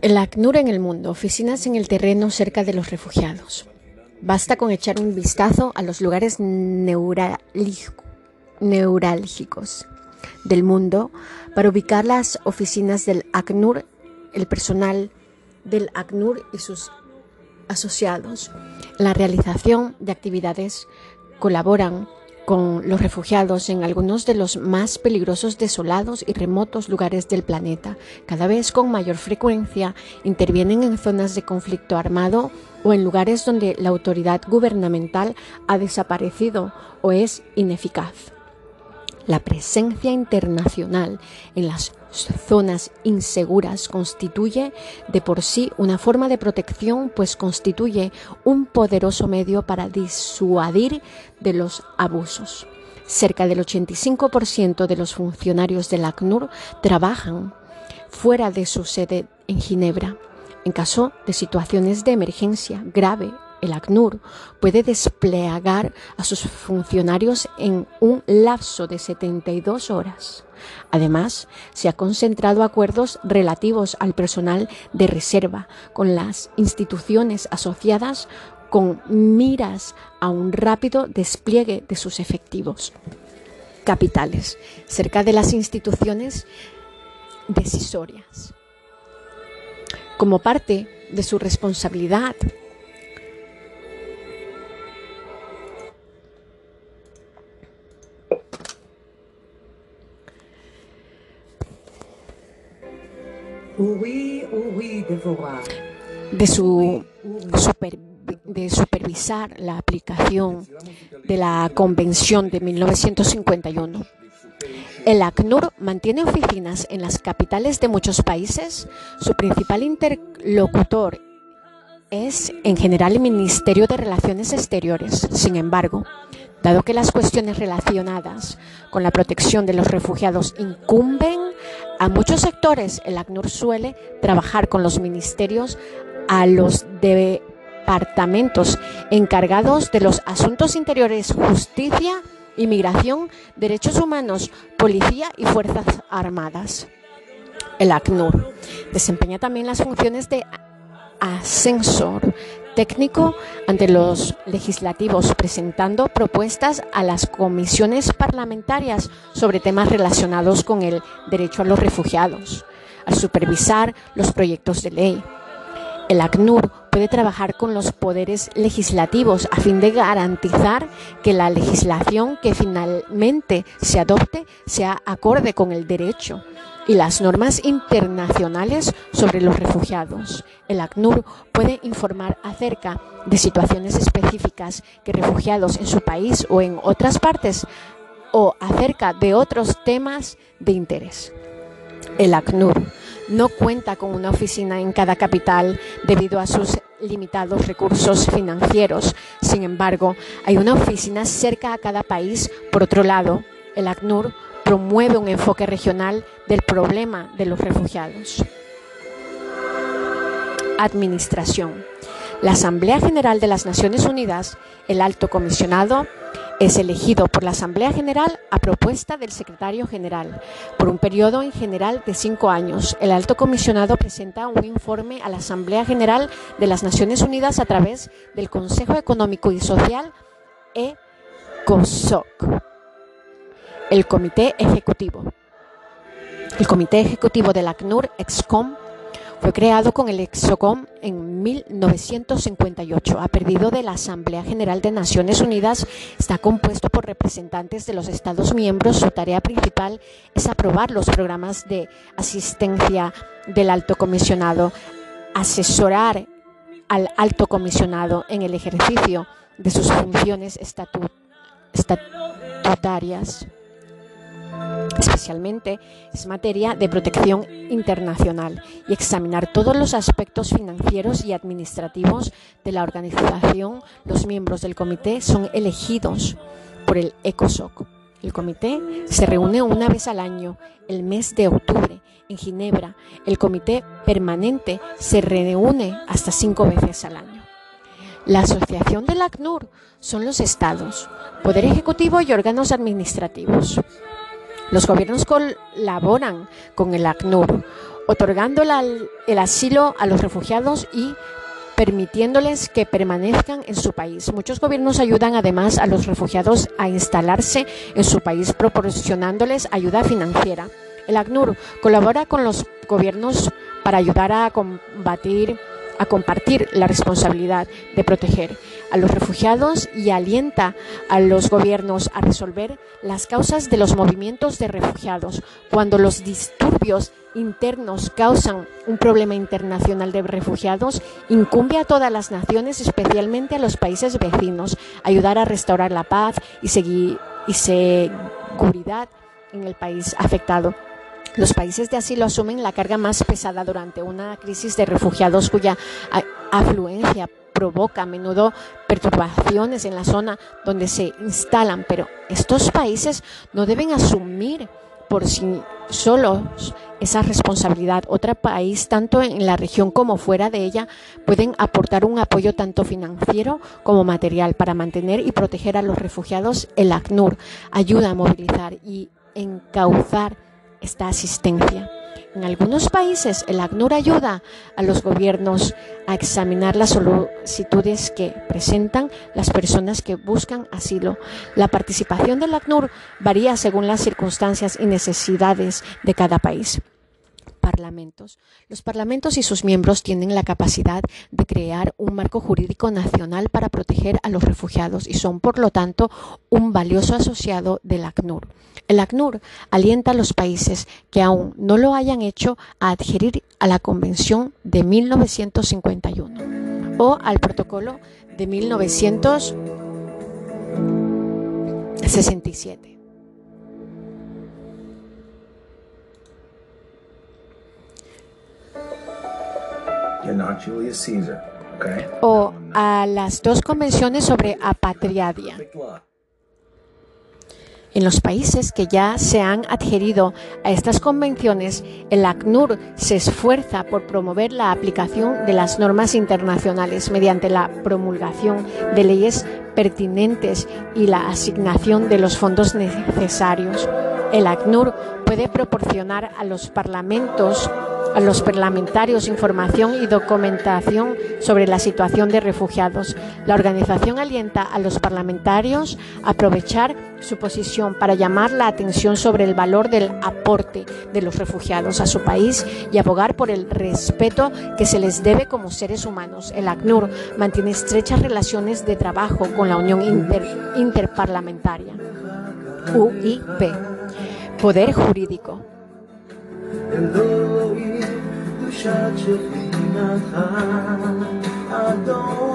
El ACNUR en el mundo, oficinas en el terreno cerca de los refugiados. Basta con echar un vistazo a los lugares neurálgicos del mundo para ubicar las oficinas del ACNUR, el personal del ACNUR y sus asociados. La realización de actividades colaboran con los refugiados en algunos de los más peligrosos, desolados y remotos lugares del planeta. Cada vez con mayor frecuencia intervienen en zonas de conflicto armado o en lugares donde la autoridad gubernamental ha desaparecido o es ineficaz. La presencia internacional en las zonas inseguras constituye de por sí una forma de protección, pues constituye un poderoso medio para disuadir de los abusos. Cerca del 85% de los funcionarios del ACNUR trabajan fuera de su sede en Ginebra. En caso de situaciones de emergencia grave el ACNUR puede desplegar a sus funcionarios en un lapso de 72 horas. Además, se ha concentrado acuerdos relativos al personal de reserva con las instituciones asociadas con miras a un rápido despliegue de sus efectivos capitales cerca de las instituciones decisorias. Como parte de su responsabilidad de, su, de supervisar la aplicación de la Convención de 1951. El ACNUR mantiene oficinas en las capitales de muchos países. Su principal interlocutor es, en general, el Ministerio de Relaciones Exteriores. Sin embargo, dado que las cuestiones relacionadas con la protección de los refugiados incumben a muchos sectores, el ACNUR suele trabajar con los ministerios a los departamentos encargados de los asuntos interiores, justicia, inmigración, derechos humanos, policía y fuerzas armadas. El ACNUR desempeña también las funciones de ascensor técnico ante los legislativos, presentando propuestas a las comisiones parlamentarias sobre temas relacionados con el derecho a los refugiados, al supervisar los proyectos de ley. El ACNUR puede trabajar con los poderes legislativos a fin de garantizar que la legislación que finalmente se adopte sea acorde con el derecho y las normas internacionales sobre los refugiados. El ACNUR puede informar acerca de situaciones específicas que refugiados en su país o en otras partes o acerca de otros temas de interés. El ACNUR no cuenta con una oficina en cada capital debido a sus limitados recursos financieros. Sin embargo, hay una oficina cerca a cada país. Por otro lado, el ACNUR promueve un enfoque regional del problema de los refugiados. Administración. La Asamblea General de las Naciones Unidas, el alto comisionado, es elegido por la Asamblea General a propuesta del Secretario General por un periodo en general de cinco años. El alto comisionado presenta un informe a la Asamblea General de las Naciones Unidas a través del Consejo Económico y Social ECOSOC el Comité Ejecutivo. El Comité Ejecutivo del ACNUR EXCOM fue creado con el EXOCOM en 1958. Ha perdido de la Asamblea General de Naciones Unidas. Está compuesto por representantes de los Estados miembros. Su tarea principal es aprobar los programas de asistencia del alto comisionado, asesorar al alto comisionado en el ejercicio de sus funciones estatutarias especialmente es materia de protección internacional y examinar todos los aspectos financieros y administrativos de la organización. Los miembros del comité son elegidos por el ECOSOC. El comité se reúne una vez al año, el mes de octubre, en Ginebra. El comité permanente se reúne hasta cinco veces al año. La asociación del ACNUR son los estados, poder ejecutivo y órganos administrativos. Los gobiernos colaboran con el ACNUR, otorgando el asilo a los refugiados y permitiéndoles que permanezcan en su país. Muchos gobiernos ayudan además a los refugiados a instalarse en su país proporcionándoles ayuda financiera. El ACNUR colabora con los gobiernos para ayudar a combatir a compartir la responsabilidad de proteger a los refugiados y alienta a los gobiernos a resolver las causas de los movimientos de refugiados. Cuando los disturbios internos causan un problema internacional de refugiados, incumbe a todas las naciones, especialmente a los países vecinos, ayudar a restaurar la paz y, y seguridad en el país afectado. Los países de asilo asumen la carga más pesada durante una crisis de refugiados cuya afluencia provoca a menudo perturbaciones en la zona donde se instalan, pero estos países no deben asumir por sí solos esa responsabilidad. Otro país, tanto en la región como fuera de ella, pueden aportar un apoyo tanto financiero como material para mantener y proteger a los refugiados. El ACNUR ayuda a movilizar y encauzar esta asistencia. En algunos países, el ACNUR ayuda a los gobiernos a examinar las solicitudes que presentan las personas que buscan asilo. La participación del ACNUR varía según las circunstancias y necesidades de cada país parlamentos. Los parlamentos y sus miembros tienen la capacidad de crear un marco jurídico nacional para proteger a los refugiados y son, por lo tanto, un valioso asociado del ACNUR. El ACNUR alienta a los países que aún no lo hayan hecho a adherir a la Convención de 1951 o al Protocolo de 1967. O a las dos convenciones sobre apatriadia. En los países que ya se han adherido a estas convenciones, el ACNUR se esfuerza por promover la aplicación de las normas internacionales mediante la promulgación de leyes pertinentes y la asignación de los fondos necesarios. El ACNUR puede proporcionar a los parlamentos a los parlamentarios información y documentación sobre la situación de refugiados. La organización alienta a los parlamentarios a aprovechar su posición para llamar la atención sobre el valor del aporte de los refugiados a su país y abogar por el respeto que se les debe como seres humanos. El ACNUR mantiene estrechas relaciones de trabajo con la Unión Interparlamentaria, UIP. Poder jurídico. תחושת של פינתך, אדום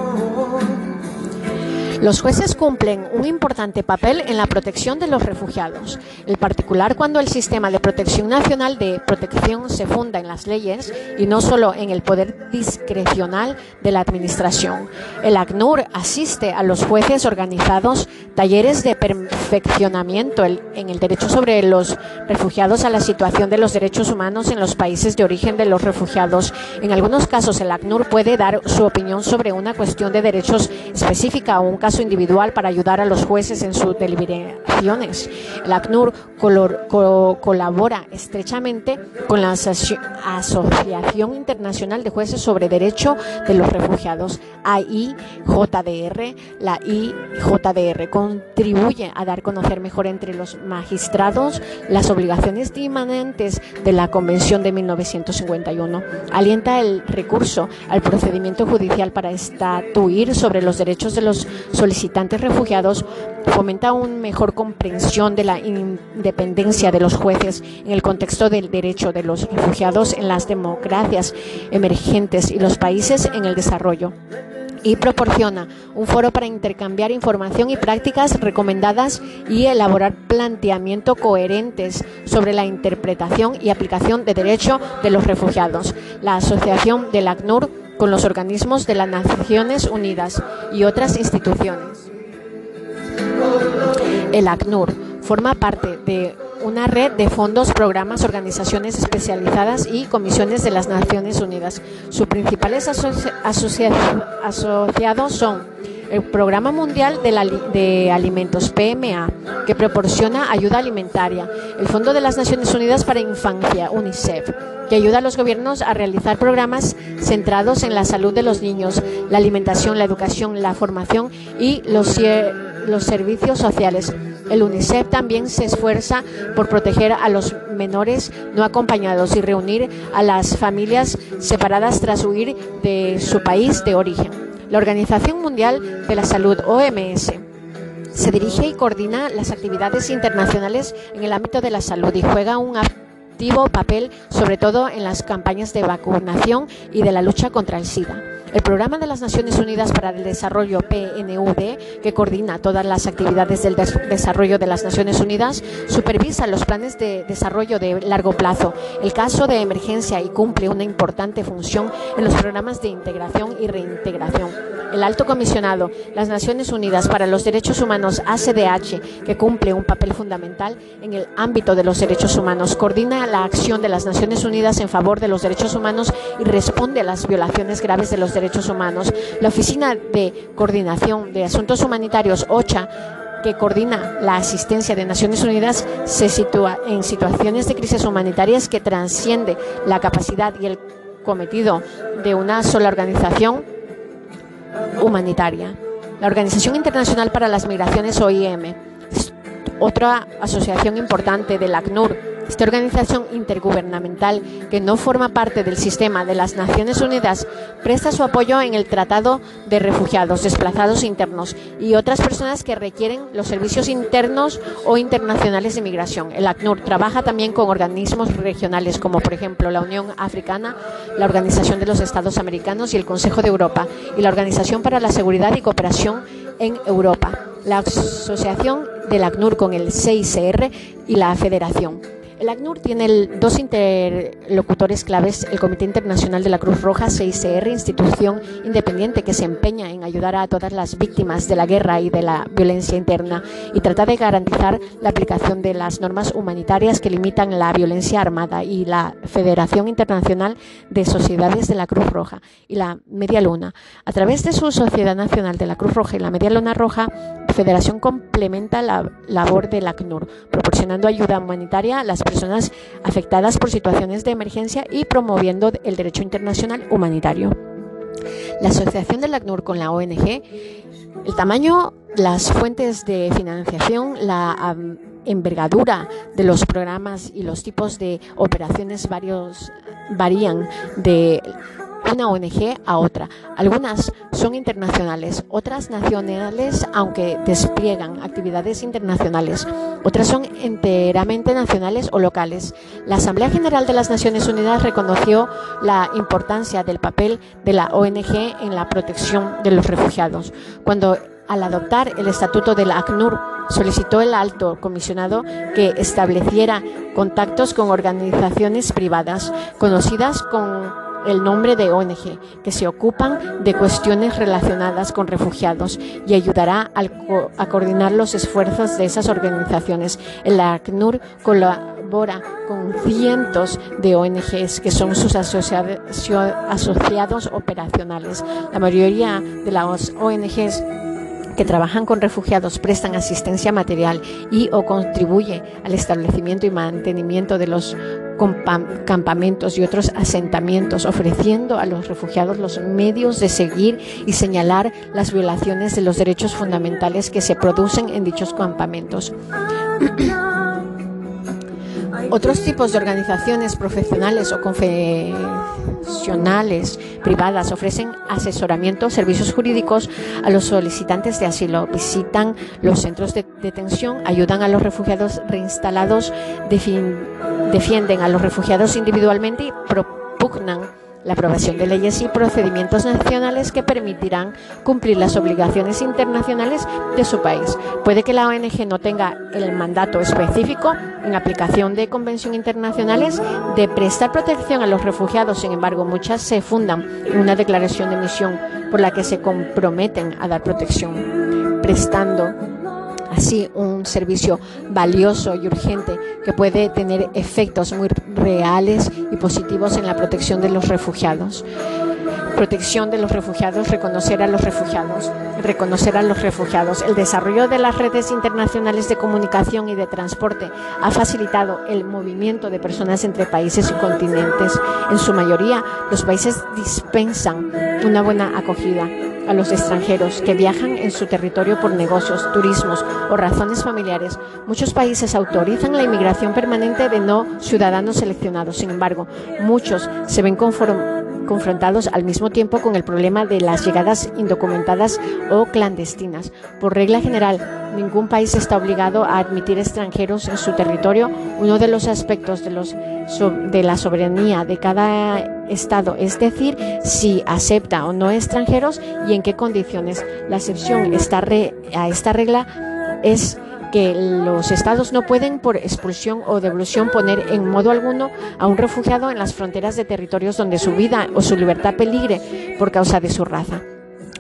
Los jueces cumplen un importante papel en la protección de los refugiados, en particular cuando el sistema de protección nacional de protección se funda en las leyes y no solo en el poder discrecional de la administración. El ACNUR asiste a los jueces organizados talleres de perfeccionamiento en el derecho sobre los refugiados a la situación de los derechos humanos en los países de origen de los refugiados. En algunos casos, el ACNUR puede dar su opinión sobre una cuestión de derechos específica o un caso individual para ayudar a los jueces en sus deliberaciones. El ACNUR colabora estrechamente con la Asociación Internacional de Jueces sobre Derecho de los Refugiados, AIJDR. La IJDR contribuye a dar a conocer mejor entre los magistrados las obligaciones inmanentes de la Convención de 1951. Alienta el recurso al procedimiento judicial para estatuir sobre los derechos de los solicitantes refugiados fomenta una mejor comprensión de la independencia de los jueces en el contexto del derecho de los refugiados en las democracias emergentes y los países en el desarrollo y proporciona un foro para intercambiar información y prácticas recomendadas y elaborar planteamientos coherentes sobre la interpretación y aplicación de derecho de los refugiados. La asociación del ACNUR con los organismos de las Naciones Unidas y otras instituciones. El ACNUR forma parte de una red de fondos, programas, organizaciones especializadas y comisiones de las Naciones Unidas. Sus principales asociados son el Programa Mundial de, Alimentos, PMA, que proporciona ayuda alimentaria, el Fondo de las Naciones Unidas para Infancia, UNICEF, que ayuda a los gobiernos a realizar programas centrados en la salud de los niños, la alimentación, la educación, la formación y los, los servicios sociales. El UNICEF también se esfuerza por proteger a los menores no acompañados y reunir a las familias separadas tras huir de su país de origen. La Organización Mundial de la Salud, OMS, se dirige y coordina las actividades internacionales en el ámbito de la salud y juega un activo papel sobre todo en las campañas de vacunación y de la lucha contra el SIDA. El Programa de las Naciones Unidas para el Desarrollo, PNUD, que coordina todas las actividades del desarrollo de las Naciones Unidas, supervisa los planes de desarrollo de largo plazo, el caso de emergencia y cumple una importante función en los programas de integración y reintegración. El Alto Comisionado, las Naciones Unidas para los Derechos Humanos, ACDH, que cumple un papel fundamental en el ámbito de los derechos humanos, coordina la acción de las Naciones Unidas en favor de los derechos humanos y responde a las violaciones graves de los derechos humanos. La Oficina de Coordinación de Asuntos Humanitarios, OCHA, que coordina la asistencia de Naciones Unidas, se sitúa en situaciones de crisis humanitarias que transciende la capacidad y el cometido de una sola organización humanitaria. La Organización Internacional para las Migraciones, OIM, otra asociación importante del ACNUR, esta organización intergubernamental, que no forma parte del sistema de las Naciones Unidas, presta su apoyo en el Tratado de Refugiados, Desplazados Internos y otras personas que requieren los servicios internos o internacionales de migración. El ACNUR trabaja también con organismos regionales como por ejemplo la Unión Africana, la Organización de los Estados Americanos y el Consejo de Europa y la Organización para la Seguridad y Cooperación en Europa, la Asociación del ACNUR con el CICR y la Federación. El ACNUR tiene dos interlocutores claves, el Comité Internacional de la Cruz Roja, CICR, institución independiente que se empeña en ayudar a todas las víctimas de la guerra y de la violencia interna y trata de garantizar la aplicación de las normas humanitarias que limitan la violencia armada y la Federación Internacional de Sociedades de la Cruz Roja y la Media Luna. A través de su Sociedad Nacional de la Cruz Roja y la Media Luna Roja, Federación complementa la labor del ACNUR, proporcionando ayuda humanitaria a las personas afectadas por situaciones de emergencia y promoviendo el derecho internacional humanitario. La asociación del ACNUR con la ONG, el tamaño, las fuentes de financiación, la envergadura de los programas y los tipos de operaciones varios varían de una ONG a otra. Algunas son internacionales, otras nacionales, aunque despliegan actividades internacionales. Otras son enteramente nacionales o locales. La Asamblea General de las Naciones Unidas reconoció la importancia del papel de la ONG en la protección de los refugiados. Cuando al adoptar el estatuto de la ACNUR, solicitó el alto comisionado que estableciera contactos con organizaciones privadas conocidas con el nombre de ONG, que se ocupan de cuestiones relacionadas con refugiados y ayudará a coordinar los esfuerzos de esas organizaciones. El ACNUR colabora con cientos de ONGs que son sus asociados operacionales. La mayoría de las ONGs que trabajan con refugiados prestan asistencia material y o contribuye al establecimiento y mantenimiento de los campamentos y otros asentamientos, ofreciendo a los refugiados los medios de seguir y señalar las violaciones de los derechos fundamentales que se producen en dichos campamentos. Otros tipos de organizaciones profesionales o confesionales privadas ofrecen asesoramiento, servicios jurídicos a los solicitantes de asilo, visitan los centros de detención, ayudan a los refugiados reinstalados, defienden a los refugiados individualmente y propugnan la aprobación de leyes y procedimientos nacionales que permitirán cumplir las obligaciones internacionales de su país. Puede que la ONG no tenga el mandato específico en aplicación de convenciones internacionales de prestar protección a los refugiados, sin embargo, muchas se fundan en una declaración de misión por la que se comprometen a dar protección, prestando así un servicio valioso y urgente que puede tener efectos muy reales y positivos en la protección de los refugiados. protección de los refugiados, reconocer a los refugiados, reconocer a los refugiados. El desarrollo de las redes internacionales de comunicación y de transporte ha facilitado el movimiento de personas entre países y continentes. En su mayoría, los países dispensan una buena acogida a los extranjeros que viajan en su territorio por negocios, turismos o razones familiares. Muchos países autorizan la inmigración permanente de no ciudadanos seleccionados. Sin embargo, muchos se ven confrontados al mismo tiempo con el problema de las llegadas indocumentadas o clandestinas. Por regla general, ningún país está obligado a admitir extranjeros en su territorio. Uno de los aspectos de, los, de la soberanía de cada Estado, es decir, si acepta o no extranjeros y en qué condiciones. La excepción a esta regla es que los estados no pueden por expulsión o devolución poner en modo alguno a un refugiado en las fronteras de territorios donde su vida o su libertad peligre por causa de su raza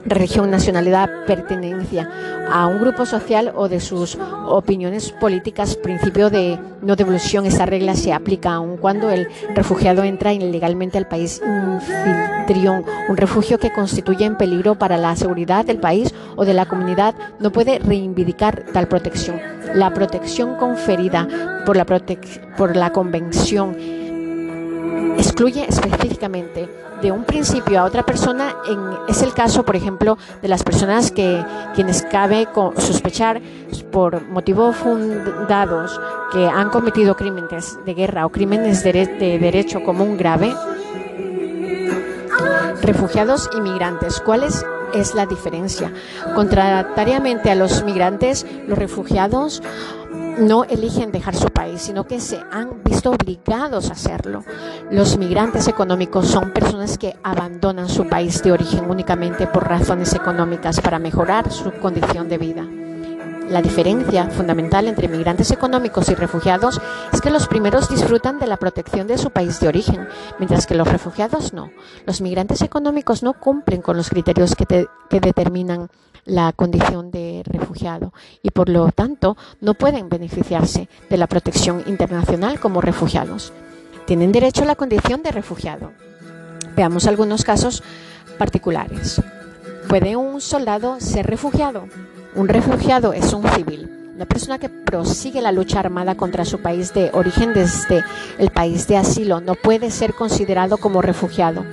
religión, nacionalidad, pertenencia a un grupo social o de sus opiniones políticas, principio de no devolución. Esta regla se aplica aun cuando el refugiado entra ilegalmente al país. Un refugio que constituye en peligro para la seguridad del país o de la comunidad no puede reivindicar tal protección. La protección conferida por la, por la Convención excluye específicamente de un principio a otra persona en, es el caso, por ejemplo, de las personas que quienes cabe sospechar por motivos fundados que han cometido crímenes de guerra o crímenes de, de derecho común grave. Refugiados y migrantes. ¿Cuál es es la diferencia? Contrariamente a los migrantes, los refugiados no eligen dejar su país, sino que se han visto obligados a hacerlo. Los migrantes económicos son personas que abandonan su país de origen únicamente por razones económicas para mejorar su condición de vida. La diferencia fundamental entre migrantes económicos y refugiados es que los primeros disfrutan de la protección de su país de origen, mientras que los refugiados no. Los migrantes económicos no cumplen con los criterios que, que determinan la condición de refugiado y por lo tanto no pueden beneficiarse de la protección internacional como refugiados. Tienen derecho a la condición de refugiado. Veamos algunos casos particulares. ¿Puede un soldado ser refugiado? Un refugiado es un civil, una persona que prosigue la lucha armada contra su país de origen desde el país de asilo. No puede ser considerado como refugiado.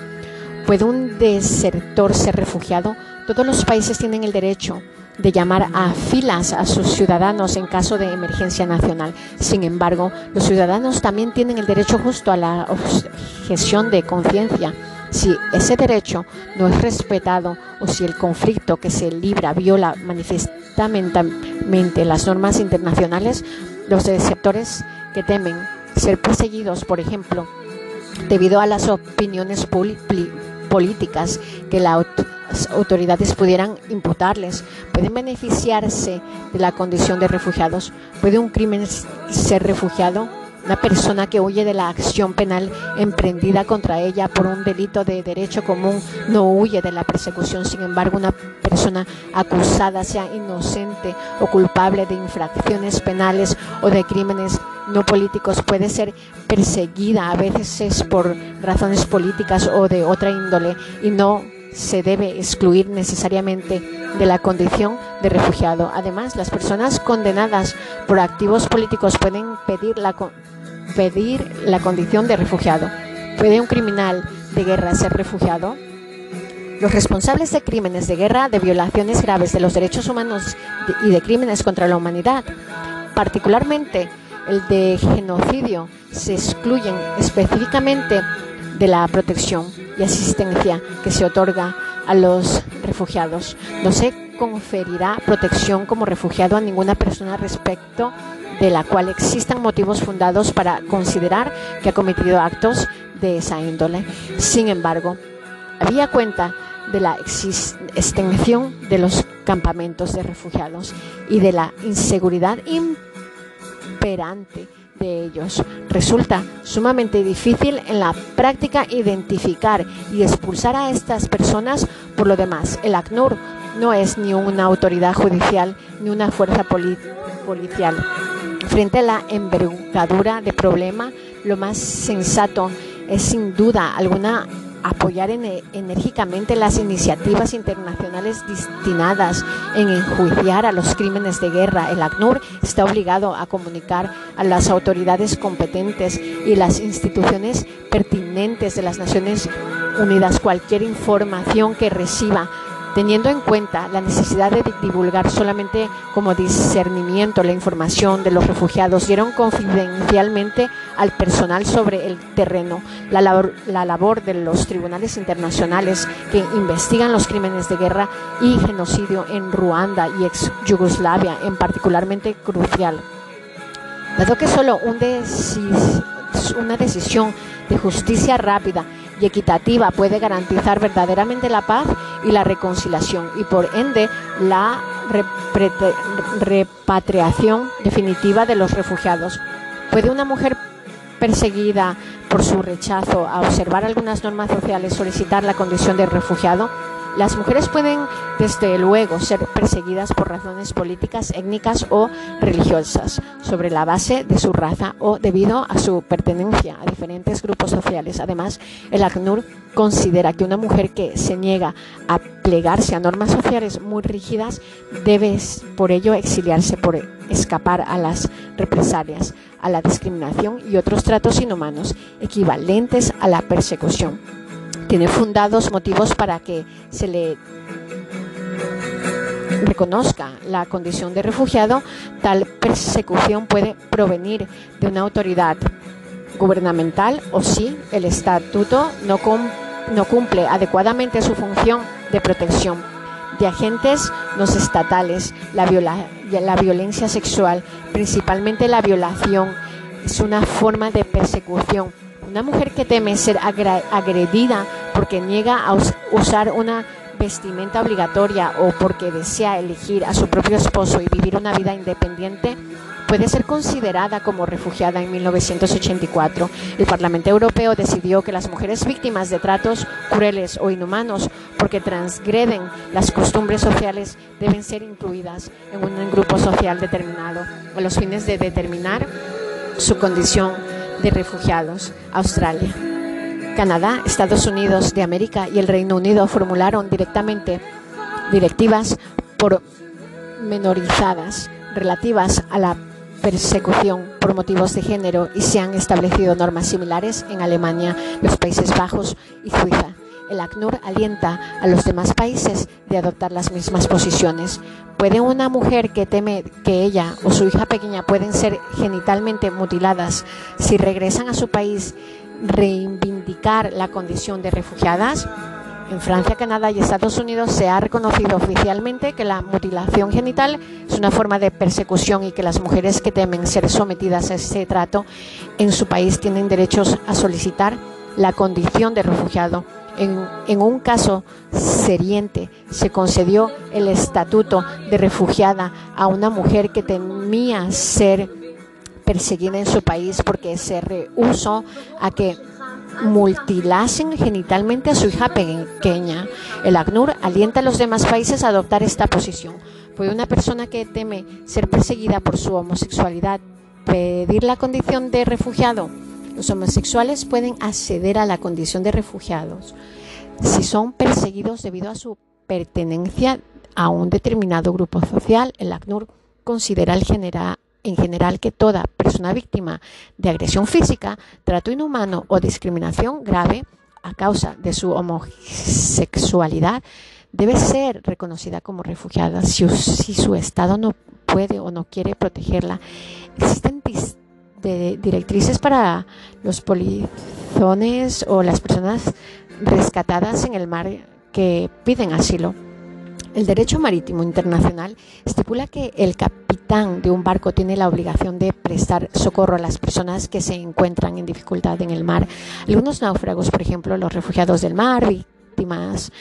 ¿Puede un desertor ser refugiado? Todos los países tienen el derecho de llamar a filas a sus ciudadanos en caso de emergencia nacional. Sin embargo, los ciudadanos también tienen el derecho justo a la objeción de conciencia. Si ese derecho no es respetado o si el conflicto que se libra viola manifestamente las normas internacionales, los sectores que temen ser perseguidos, por ejemplo, debido a las opiniones políticas que la autoridades pudieran imputarles, pueden beneficiarse de la condición de refugiados. ¿Puede un crimen ser refugiado? Una persona que huye de la acción penal emprendida contra ella por un delito de derecho común no huye de la persecución. Sin embargo, una persona acusada, sea inocente o culpable de infracciones penales o de crímenes no políticos, puede ser perseguida a veces por razones políticas o de otra índole y no se debe excluir necesariamente de la condición de refugiado. Además, las personas condenadas por activos políticos pueden pedir la, pedir la condición de refugiado. ¿Puede un criminal de guerra ser refugiado? Los responsables de crímenes de guerra, de violaciones graves de los derechos humanos y de crímenes contra la humanidad, particularmente el de genocidio, se excluyen específicamente de la protección y asistencia que se otorga a los refugiados. No se conferirá protección como refugiado a ninguna persona respecto de la cual existan motivos fundados para considerar que ha cometido actos de esa índole. Sin embargo, había cuenta de la extensión de los campamentos de refugiados y de la inseguridad imperante de ellos. Resulta sumamente difícil en la práctica identificar y expulsar a estas personas. Por lo demás, el ACNUR no es ni una autoridad judicial ni una fuerza policial. Frente a la envergadura de problema, lo más sensato es sin duda alguna apoyar enérgicamente las iniciativas internacionales destinadas en enjuiciar a los crímenes de guerra. El ACNUR está obligado a comunicar a las autoridades competentes y las instituciones pertinentes de las Naciones Unidas cualquier información que reciba teniendo en cuenta la necesidad de divulgar solamente como discernimiento la información de los refugiados, dieron confidencialmente al personal sobre el terreno la labor, la labor de los tribunales internacionales que investigan los crímenes de guerra y genocidio en Ruanda y ex Yugoslavia, en particularmente crucial. Dado que solo un una decisión de justicia rápida equitativa puede garantizar verdaderamente la paz y la reconciliación y por ende la repatriación definitiva de los refugiados. ¿Puede una mujer perseguida por su rechazo a observar algunas normas sociales solicitar la condición de refugiado? Las mujeres pueden, desde luego, ser perseguidas por razones políticas, étnicas o religiosas, sobre la base de su raza o debido a su pertenencia a diferentes grupos sociales. Además, el ACNUR considera que una mujer que se niega a plegarse a normas sociales muy rígidas debe, por ello, exiliarse por escapar a las represalias, a la discriminación y otros tratos inhumanos equivalentes a la persecución tiene fundados motivos para que se le reconozca la condición de refugiado, tal persecución puede provenir de una autoridad gubernamental o si el estatuto no, cumple adecuadamente su función de protección de agentes no estatales, la violencia sexual, principalmente la violación, es una forma de persecución una mujer que teme ser agredida porque niega a usar una vestimenta obligatoria o porque desea elegir a su propio esposo y vivir una vida independiente puede ser considerada como refugiada en 1984. El Parlamento Europeo decidió que las mujeres víctimas de tratos crueles o inhumanos porque transgreden las costumbres sociales deben ser incluidas en un grupo social determinado a los fines de determinar su condición de refugiados, Australia. Canadá, Estados Unidos de América y el Reino Unido formularon directamente directivas pormenorizadas relativas a la persecución por motivos de género y se han establecido normas similares en Alemania, los Países Bajos y Suiza. El ACNUR alienta a los demás países de adoptar las mismas posiciones. ¿Puede una mujer que teme que ella o su hija pequeña pueden ser genitalmente mutiladas si regresan a su país reivindicar la condición de refugiadas? En Francia, Canadá y Estados Unidos se ha reconocido oficialmente que la mutilación genital es una forma de persecución y que las mujeres que temen ser sometidas a ese trato en su país tienen derechos a solicitar la condición de refugiado. En, un caso seriente se concedió el estatuto de refugiada a una mujer que temía ser perseguida en su país porque se rehusó a que mutilasen genitalmente a su hija pequeña. El ACNUR alienta a los demás países a adoptar esta posición. Fue una persona que teme ser perseguida por su homosexualidad pedir la condición de refugiado los homosexuales pueden acceder a la condición de refugiados si son perseguidos debido a su pertenencia a un determinado grupo social. El ACNUR considera en general que toda persona víctima de agresión física, trato inhumano o discriminación grave a causa de su homosexualidad debe ser reconocida como refugiada si, su Estado no puede o no quiere protegerla. Existen directrices para los polizones o las personas rescatadas en el mar que piden asilo. El derecho marítimo internacional estipula que el capitán de un barco tiene la obligación de prestar socorro a las personas que se encuentran en dificultad en el mar. Algunos náufragos, por ejemplo, los refugiados del mar, víctimas,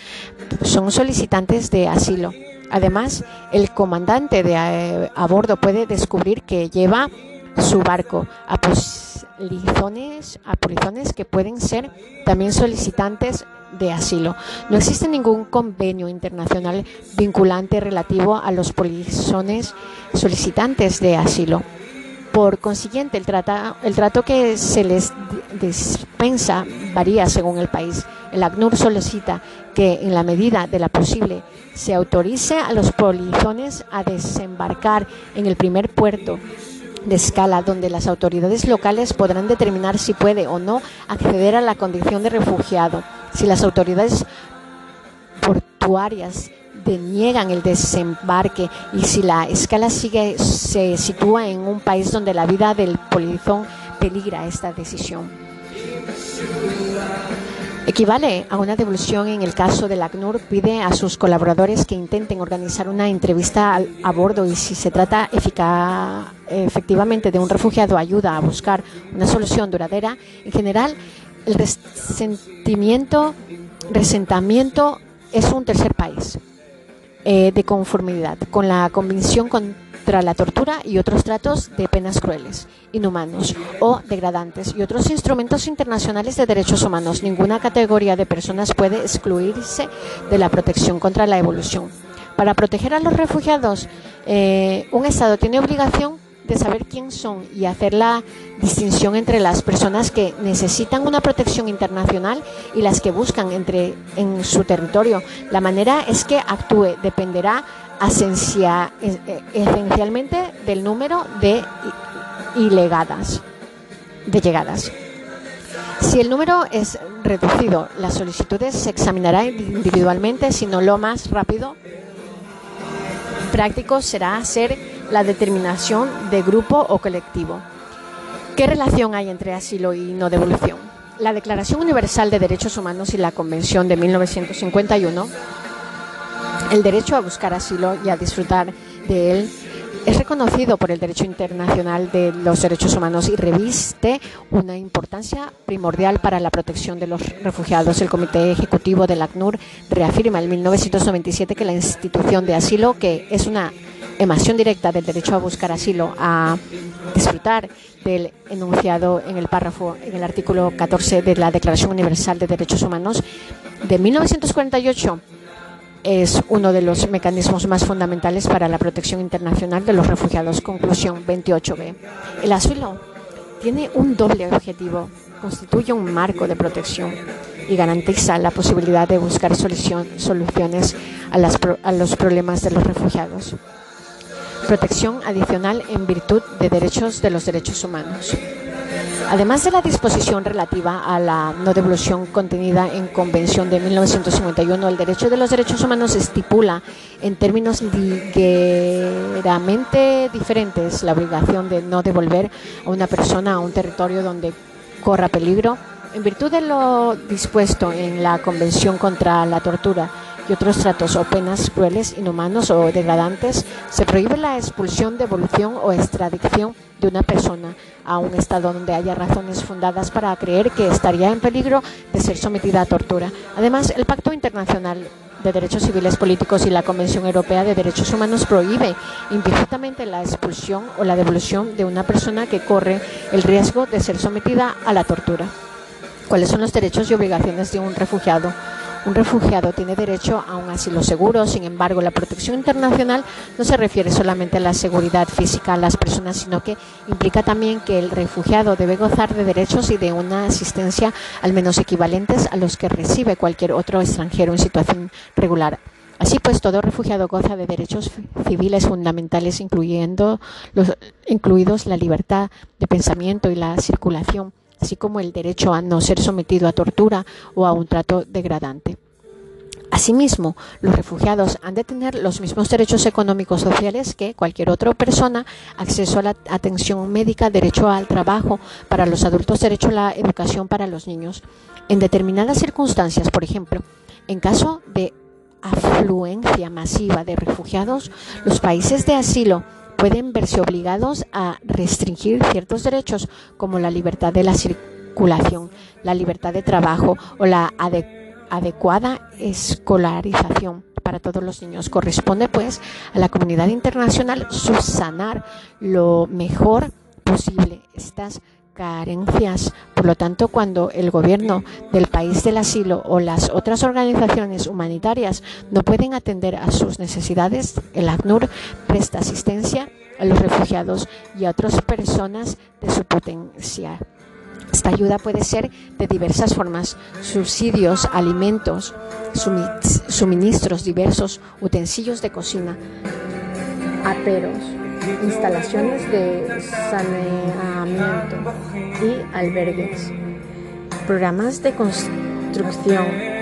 son solicitantes de asilo. Además, el comandante de a, a bordo puede descubrir que lleva su barco a polizones, a polizones que pueden ser también solicitantes de asilo. No existe ningún convenio internacional vinculante relativo a los polizones solicitantes de asilo. Por consiguiente, el, el trato que se les dispensa varía según el país. El ACNUR solicita que, en la medida de la posible, se autorice a los polizones a desembarcar en el primer puerto de escala donde las autoridades locales podrán determinar si puede o no acceder a la condición de refugiado. Si las autoridades portuarias deniegan el desembarque y si la escala sigue se sitúa en un país donde la vida del polizón peligra esta decisión. Equivale a una devolución en el caso del ACNUR, pide a sus colaboradores que intenten organizar una entrevista a bordo y si se trata efectivamente de un refugiado ayuda a buscar una solución duradera. En general, el resentimiento, es un tercer país eh, de conformidad con la Convención contra la Tortura y otros tratos de penas crueles, inhumanos o degradantes y otros instrumentos internacionales de derechos humanos. Ninguna categoría de personas puede excluirse de la protección contra la evolución. Para proteger a los refugiados, eh, un Estado tiene obligación de saber quién son y hacer la distinción entre las personas que necesitan una protección internacional y las que buscan entre en su territorio. La manera es que actúe dependerá eh, esencialmente del número de ilegadas, de llegadas. Si el número es reducido, las solicitudes se examinarán individualmente, sino lo más rápido práctico será hacer la determinación de grupo o colectivo. ¿Qué relación hay entre asilo y no devolución? La Declaración Universal de Derechos Humanos y la Convención de 1951, el derecho a buscar asilo y a disfrutar de él es reconocido por el derecho internacional de los derechos humanos y reviste una importancia primordial para la protección de los refugiados. El Comité Ejecutivo del ACNUR reafirma en 1997 que la institución de asilo, que es una emasión directa del derecho a buscar asilo, a disfrutar del enunciado en el párrafo, en el artículo 14 de la Declaración Universal de Derechos Humanos de 1948 es uno de los mecanismos más fundamentales para la protección internacional de los refugiados. Conclusión 28b. El asilo tiene un doble objetivo. Constituye un marco de protección y garantiza la posibilidad de buscar soluciones a, a los problemas de los refugiados. Protección adicional en virtud de derechos de los derechos humanos. Además de la disposición relativa a la no devolución contenida en Convención de 1951, el derecho de los derechos humanos estipula en términos ligeramente diferentes la obligación de no devolver a una persona a un territorio donde corra peligro. En virtud de lo dispuesto en la Convención contra la Tortura y otros tratos o penas crueles, inhumanos o degradantes, se prohíbe la expulsión, devolución o extradición de una persona a un estado donde haya razones fundadas para creer que estaría en peligro de ser sometida a tortura. Además, el Pacto Internacional de Derechos Civiles Políticos y la Convención Europea de Derechos Humanos prohíbe implícitamente la expulsión o la devolución de una persona que corre el riesgo de ser sometida a la tortura. ¿Cuáles son los derechos y obligaciones de un refugiado? Un refugiado tiene derecho a un asilo seguro, sin embargo, la protección internacional no se refiere solamente a la seguridad física a las personas, sino que implica también que el refugiado debe gozar de derechos y de una asistencia al menos equivalentes a los que recibe cualquier otro extranjero en situación regular. Así pues, todo refugiado goza de derechos civiles fundamentales, incluyendo los, incluidos la libertad de pensamiento y la circulación así como el derecho a no ser sometido a tortura o a un trato degradante. Asimismo, los refugiados han de tener los mismos derechos económicos sociales que cualquier otra persona, acceso a la atención médica, derecho al trabajo para los adultos, derecho a la educación para los niños. En determinadas circunstancias, por ejemplo, en caso de afluencia masiva de refugiados, los países de asilo pueden verse obligados a restringir ciertos derechos como la libertad de la circulación, la libertad de trabajo o la adecuada escolarización para todos los niños. Corresponde pues a la comunidad internacional subsanar lo mejor posible estas carencias. Por lo tanto, cuando el gobierno del país del asilo o las otras organizaciones humanitarias no pueden atender a sus necesidades, el ACNUR presta asistencia a los refugiados y a otras personas de su potencial. Esta ayuda puede ser de diversas formas, subsidios, alimentos, suministros diversos, utensilios de cocina, aperos, instalaciones de saneamiento y albergues, programas de construcción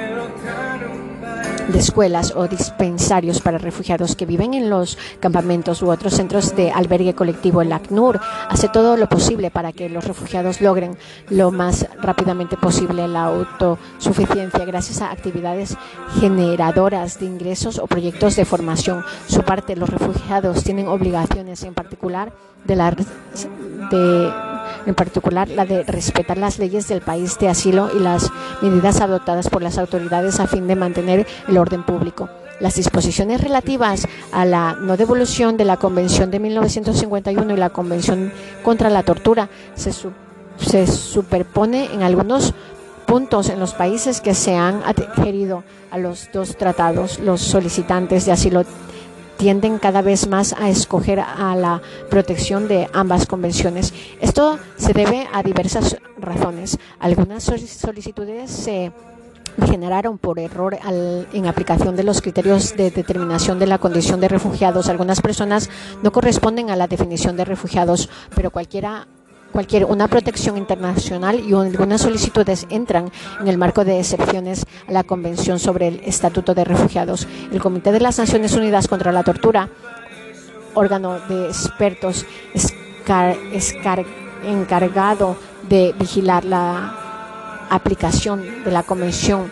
de escuelas o dispensarios para refugiados que viven en los campamentos u otros centros de albergue colectivo. El ACNUR hace todo lo posible para que los refugiados logren lo más rápidamente posible la autosuficiencia gracias a actividades generadoras de ingresos o proyectos de formación. Su parte, los refugiados tienen obligaciones en particular de la de en particular la de respetar las leyes del país de asilo y las medidas adoptadas por las autoridades a fin de mantener el orden público. Las disposiciones relativas a la no devolución de la Convención de 1951 y la Convención contra la Tortura se, se superpone en algunos puntos en los países que se han adherido a los dos tratados. Los solicitantes de asilo tienden cada vez más a escoger a la protección de ambas convenciones. Esto se debe a diversas razones. Algunas solicitudes se generaron por error en aplicación de los criterios de determinación de la condición de refugiados. Algunas personas no corresponden a la definición de refugiados, pero cualquiera cualquier una protección internacional y algunas solicitudes entran en el marco de excepciones a la Convención sobre el Estatuto de Refugiados. El Comité de las Naciones Unidas contra la Tortura, órgano de expertos encargado de vigilar la aplicación de la Convención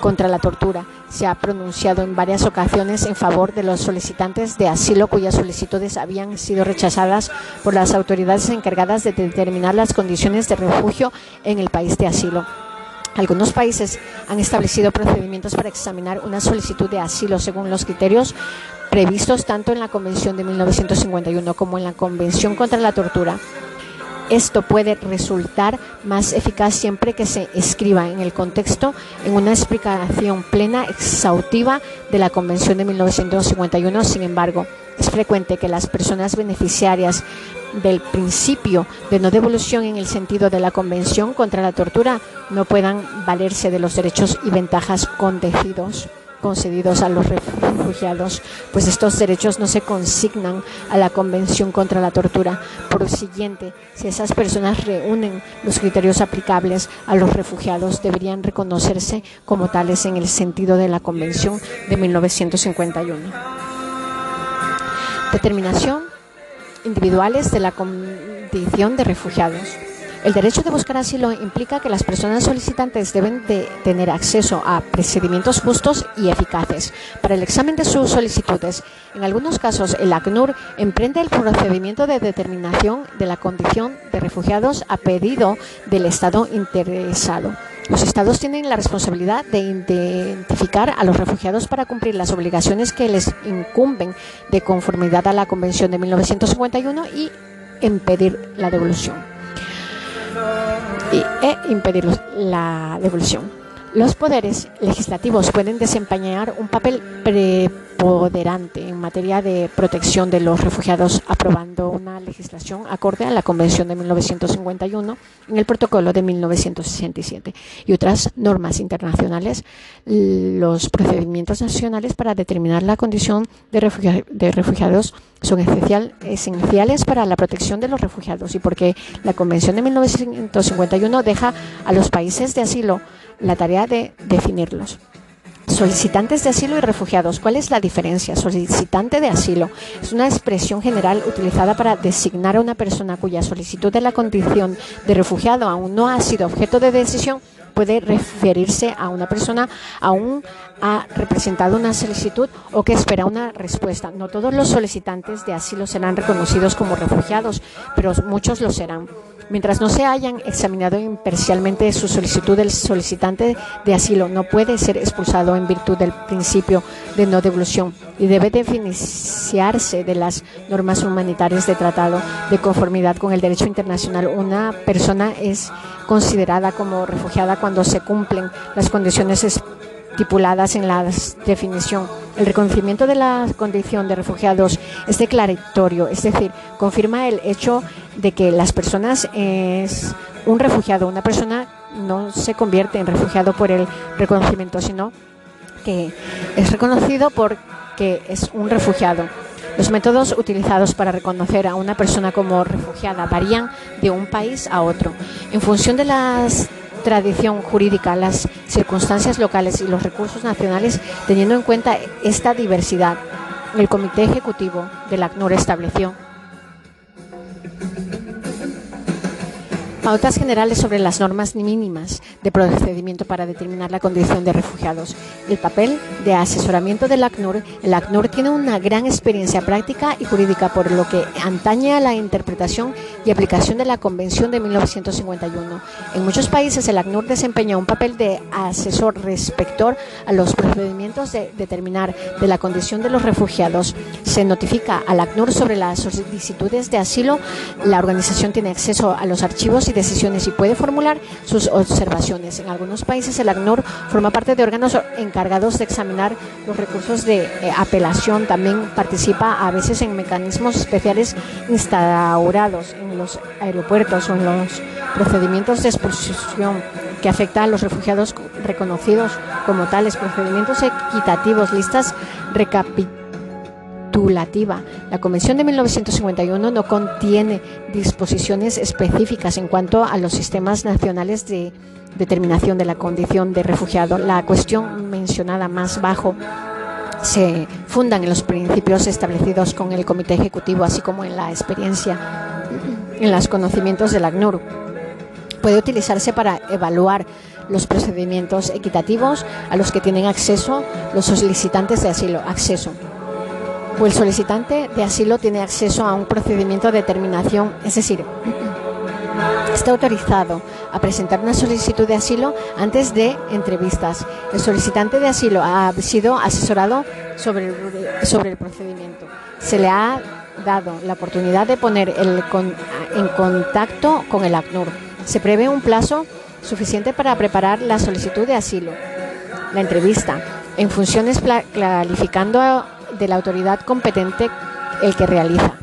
contra la tortura se ha pronunciado en varias ocasiones en favor de los solicitantes de asilo cuyas solicitudes habían sido rechazadas por las autoridades encargadas de determinar las condiciones de refugio en el país de asilo. Algunos países han establecido procedimientos para examinar una solicitud de asilo según los criterios previstos tanto en la Convención de 1951 como en la Convención contra la Tortura. Esto puede resultar más eficaz siempre que se escriba en el contexto en una explicación plena, exhaustiva de la Convención de 1951. Sin embargo, es frecuente que las personas beneficiarias del principio de no devolución en el sentido de la Convención contra la tortura no puedan valerse de los derechos y ventajas concedidos concedidos a los refugiados, pues estos derechos no se consignan a la Convención contra la Tortura. Por siguiente, si esas personas reúnen los criterios aplicables a los refugiados, deberían reconocerse como tales en el sentido de la Convención de 1951. Determinación individuales de la condición de refugiados. El derecho de buscar asilo implica que las personas solicitantes deben de tener acceso a procedimientos justos y eficaces para el examen de sus solicitudes. En algunos casos, el ACNUR emprende el procedimiento de determinación de la condición de refugiados a pedido del Estado interesado. Los Estados tienen la responsabilidad de identificar a los refugiados para cumplir las obligaciones que les incumben de conformidad a la Convención de 1951 y impedir la devolución e impedir la devolución. Los poderes legislativos pueden desempeñar un papel preponderante en materia de protección de los refugiados, aprobando una legislación acorde a la Convención de 1951 en el Protocolo de 1967 y otras normas internacionales. Los procedimientos nacionales para determinar la condición de, refugiados son esencial, esenciales para la protección de los refugiados y porque la Convención de 1951 deja a los países de asilo la tarea de definirlos. Solicitantes de asilo y refugiados. ¿Cuál es la diferencia? Solicitante de asilo es una expresión general utilizada para designar a una persona cuya solicitud de la condición de refugiado aún no ha sido objeto de decisión puede referirse a una persona aún ha representado una solicitud o que espera una respuesta. No todos los solicitantes de asilo serán reconocidos como refugiados, pero muchos lo serán. Mientras no se hayan examinado imparcialmente su solicitud, el solicitante de asilo no puede ser expulsado en virtud del principio de no devolución y debe beneficiarse de las normas humanitarias de tratado de conformidad con el derecho internacional. Una persona es considerada como refugiada cuando se cumplen las condiciones estipuladas en la definición. El reconocimiento de la condición de refugiados es declaratorio, es decir, confirma el hecho de que las personas es un refugiado. Una persona no se convierte en refugiado por el reconocimiento, sino que es reconocido porque es un refugiado. Los métodos utilizados para reconocer a una persona como refugiada varían de un país a otro. En función de la tradición jurídica, las circunstancias locales y los recursos nacionales, teniendo en cuenta esta diversidad, el Comité Ejecutivo del ACNUR estableció Pautas generales sobre las normas mínimas de procedimiento para determinar la condición de refugiados. El papel de asesoramiento del ACNUR. El ACNUR tiene una gran experiencia práctica y jurídica, por lo que antaña la interpretación y aplicación de la Convención de 1951. En muchos países, el ACNUR desempeña un papel de asesor respecto a los procedimientos de determinar de la condición de los refugiados. Se notifica al ACNUR sobre las solicitudes de asilo. La organización tiene acceso a los archivos y decisiones y puede formular sus observaciones. En algunos países el ACNUR forma parte de órganos encargados de examinar los recursos de eh, apelación. También participa a veces en mecanismos especiales instaurados en los aeropuertos o en los procedimientos de expulsión que afectan a los refugiados reconocidos como tales, procedimientos equitativos, listas recapituladas la Convención de 1951 no contiene disposiciones específicas en cuanto a los sistemas nacionales de determinación de la condición de refugiado. La cuestión mencionada más bajo se fundan en los principios establecidos con el Comité Ejecutivo, así como en la experiencia, en los conocimientos del ACNUR. Puede utilizarse para evaluar los procedimientos equitativos a los que tienen acceso los solicitantes de asilo. Acceso o el solicitante de asilo tiene acceso a un procedimiento de determinación, es decir, está autorizado a presentar una solicitud de asilo antes de entrevistas. El solicitante de asilo ha sido asesorado sobre el, sobre el procedimiento. Se le ha dado la oportunidad de poner el en contacto con el ACNUR. Se prevé un plazo suficiente para preparar la solicitud de asilo. La entrevista, en funciones clarificando de la autoridad competente el que realiza.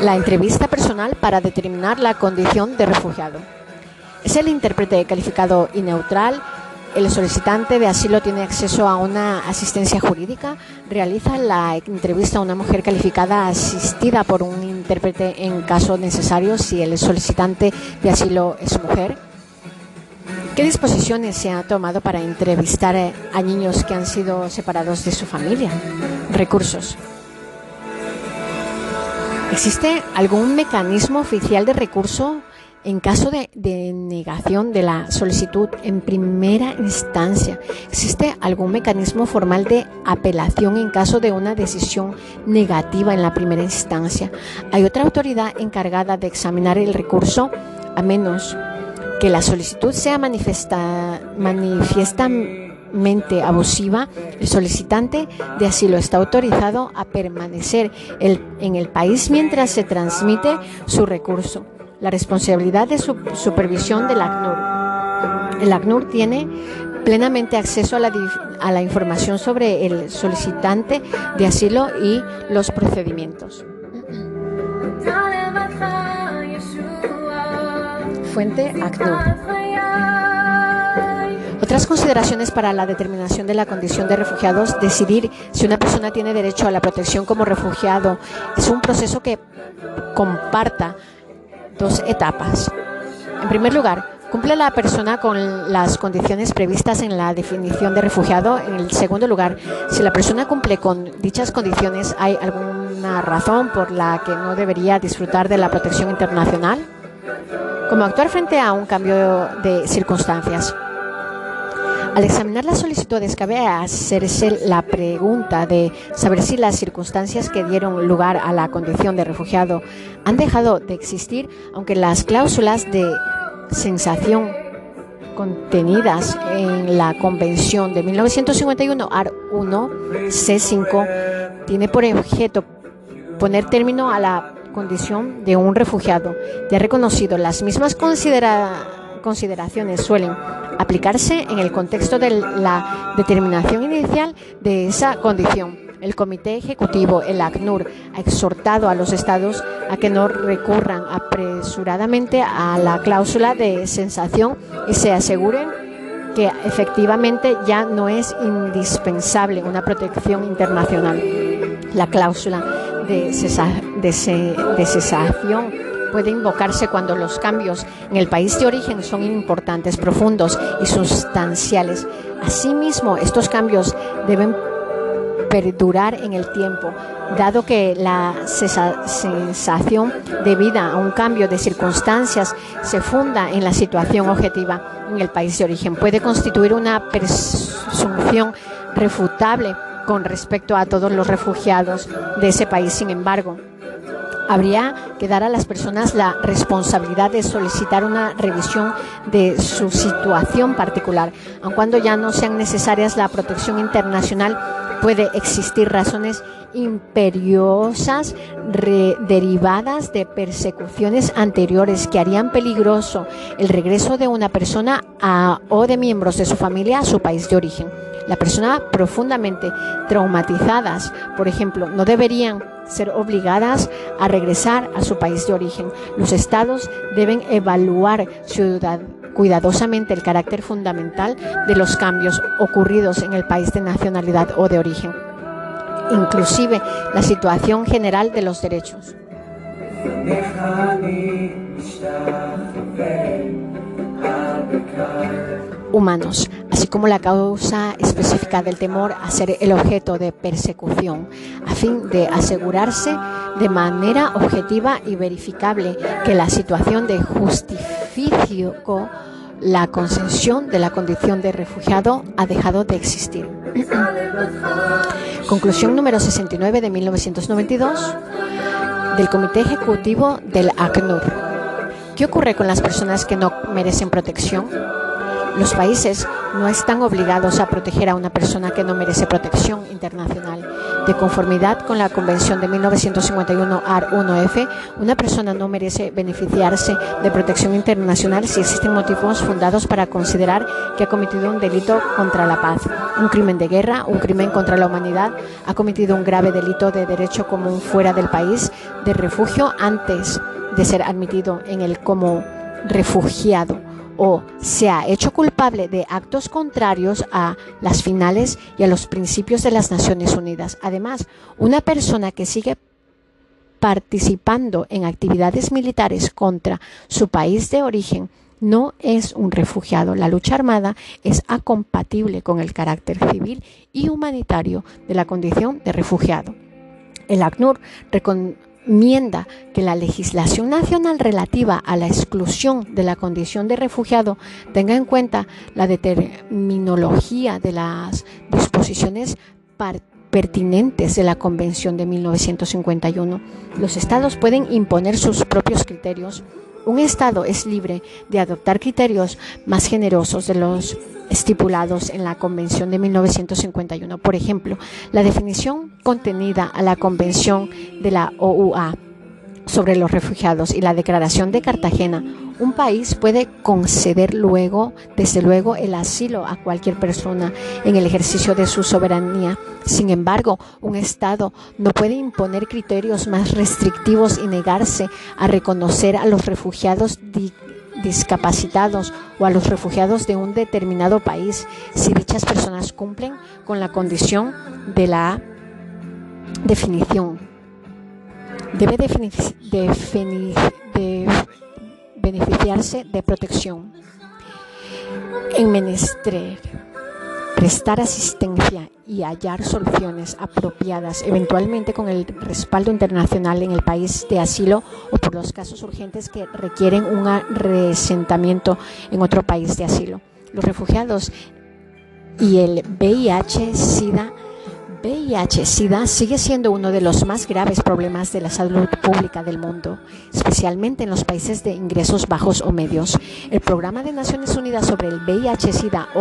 La entrevista personal para determinar la condición de refugiado. Es el intérprete calificado y neutral el solicitante de asilo tiene acceso a una asistencia jurídica, realiza la entrevista a una mujer calificada asistida por un intérprete en caso necesario si el solicitante de asilo es mujer. ¿Qué disposiciones se ha tomado para entrevistar a niños que han sido separados de su familia? Recursos. ¿Existe algún mecanismo oficial de recurso en caso de, negación de la solicitud en primera instancia, ¿existe algún mecanismo formal de apelación en caso de una decisión negativa en la primera instancia? ¿Hay otra autoridad encargada de examinar el recurso a menos que la solicitud sea manifiestamente abusiva, el solicitante de asilo está autorizado a permanecer en el país mientras se transmite su recurso la responsabilidad de su supervisión del ACNUR. El ACNUR tiene plenamente acceso a la, a la información sobre el solicitante de asilo y los procedimientos. Fuente ACNUR. Otras consideraciones para la determinación de la condición de refugiados, decidir si una persona tiene derecho a la protección como refugiado, es un proceso que comparta dos etapas. En primer lugar, ¿cumple la persona con las condiciones previstas en la definición de refugiado? En segundo lugar, si la persona cumple con dichas condiciones, ¿hay alguna razón por la que no debería disfrutar de la protección internacional? ¿Cómo actuar frente a un cambio de circunstancias? Al examinar las solicitudes cabe hacerse la pregunta de saber si las circunstancias que dieron lugar a la condición de refugiado han dejado de existir, aunque las cláusulas de sensación contenidas en la Convención de 1951 AR 1 C5 tiene por objeto poner término a la condición de un refugiado. Ya reconocido, las mismas consideraciones suelen aplicarse en el contexto de la determinación inicial de esa condición. El Comité Ejecutivo, el ACNUR, ha exhortado a los estados a que no recurran apresuradamente a la cláusula de sensación y se aseguren que efectivamente ya no es indispensable una protección internacional. La cláusula de, cesación puede invocarse cuando los cambios en el país de origen son importantes, profundos y sustanciales. Asimismo, estos cambios deben perdurar en el tiempo, dado que la sensación debida a un cambio de circunstancias se funda en la situación objetiva en el país de origen. Puede constituir una presunción refutable con respecto a todos los refugiados de ese país. Sin embargo, habría que dar a las personas la responsabilidad de solicitar una revisión de su situación particular, aun cuando ya no sean necesarias la protección internacional puede existir razones imperiosas derivadas de persecuciones anteriores que harían peligroso el regreso de una persona o de miembros de su familia a su país de origen. La persona profundamente traumatizadas, por ejemplo, no deberían ser obligadas a regresar a su país de origen. Los estados deben evaluar cuidadosamente el carácter fundamental de los cambios ocurridos en el país de nacionalidad o de origen, inclusive la situación general de los derechos humanos, como la causa específica del temor a ser el objeto de persecución, a fin de asegurarse de manera objetiva y verificable que la situación de justificio la concesión de la condición de refugiado ha dejado de existir. Conclusión número 69 de 1992 del Comité Ejecutivo del ACNUR. ¿Qué ocurre con las personas que no merecen protección? Los países no están obligados a proteger a una persona que no merece protección internacional. De conformidad con la Convención de 1951 AR1F, una persona no merece beneficiarse de protección internacional si existen motivos fundados para considerar que ha cometido un delito contra la paz, un crimen de guerra, un crimen contra la humanidad, ha cometido un grave delito de derecho común fuera del país de refugio antes de ser admitido en él como refugiado o se ha hecho culpable de actos contrarios a las finales y a los principios de las Naciones Unidas. Además, una persona que sigue participando en actividades militares contra su país de origen no es un refugiado. La lucha armada es incompatible con el carácter civil y humanitario de la condición de refugiado. El ACNUR enmienda que la legislación nacional relativa a la exclusión de la condición de refugiado tenga en cuenta la determinología de las disposiciones pertinentes de la Convención de 1951. Los estados pueden imponer sus propios criterios. Un estado es libre de adoptar criterios más generosos de los estipulados en la Convención de 1951. Por ejemplo, la definición contenida a la Convención de la OUA sobre los refugiados y la Declaración de Cartagena, un país puede conceder luego, desde luego, el asilo a cualquier persona en el ejercicio de su soberanía. Sin embargo, un Estado no puede imponer criterios más restrictivos y negarse a reconocer a los refugiados discapacitados o a los refugiados de un determinado país si dichas personas cumplen con la condición de la definición. Debe beneficiarse de protección. En menester prestar asistencia y hallar soluciones apropiadas, eventualmente con el respaldo internacional en el país de asilo o por los casos urgentes que requieren un resentamiento en otro país de asilo. Los refugiados y el VIH-Sida VIH-Sida sigue siendo uno de los más graves problemas de la salud pública del mundo, especialmente en los países de ingresos bajos o medios. El Programa de Naciones Unidas sobre el VIH-Sida o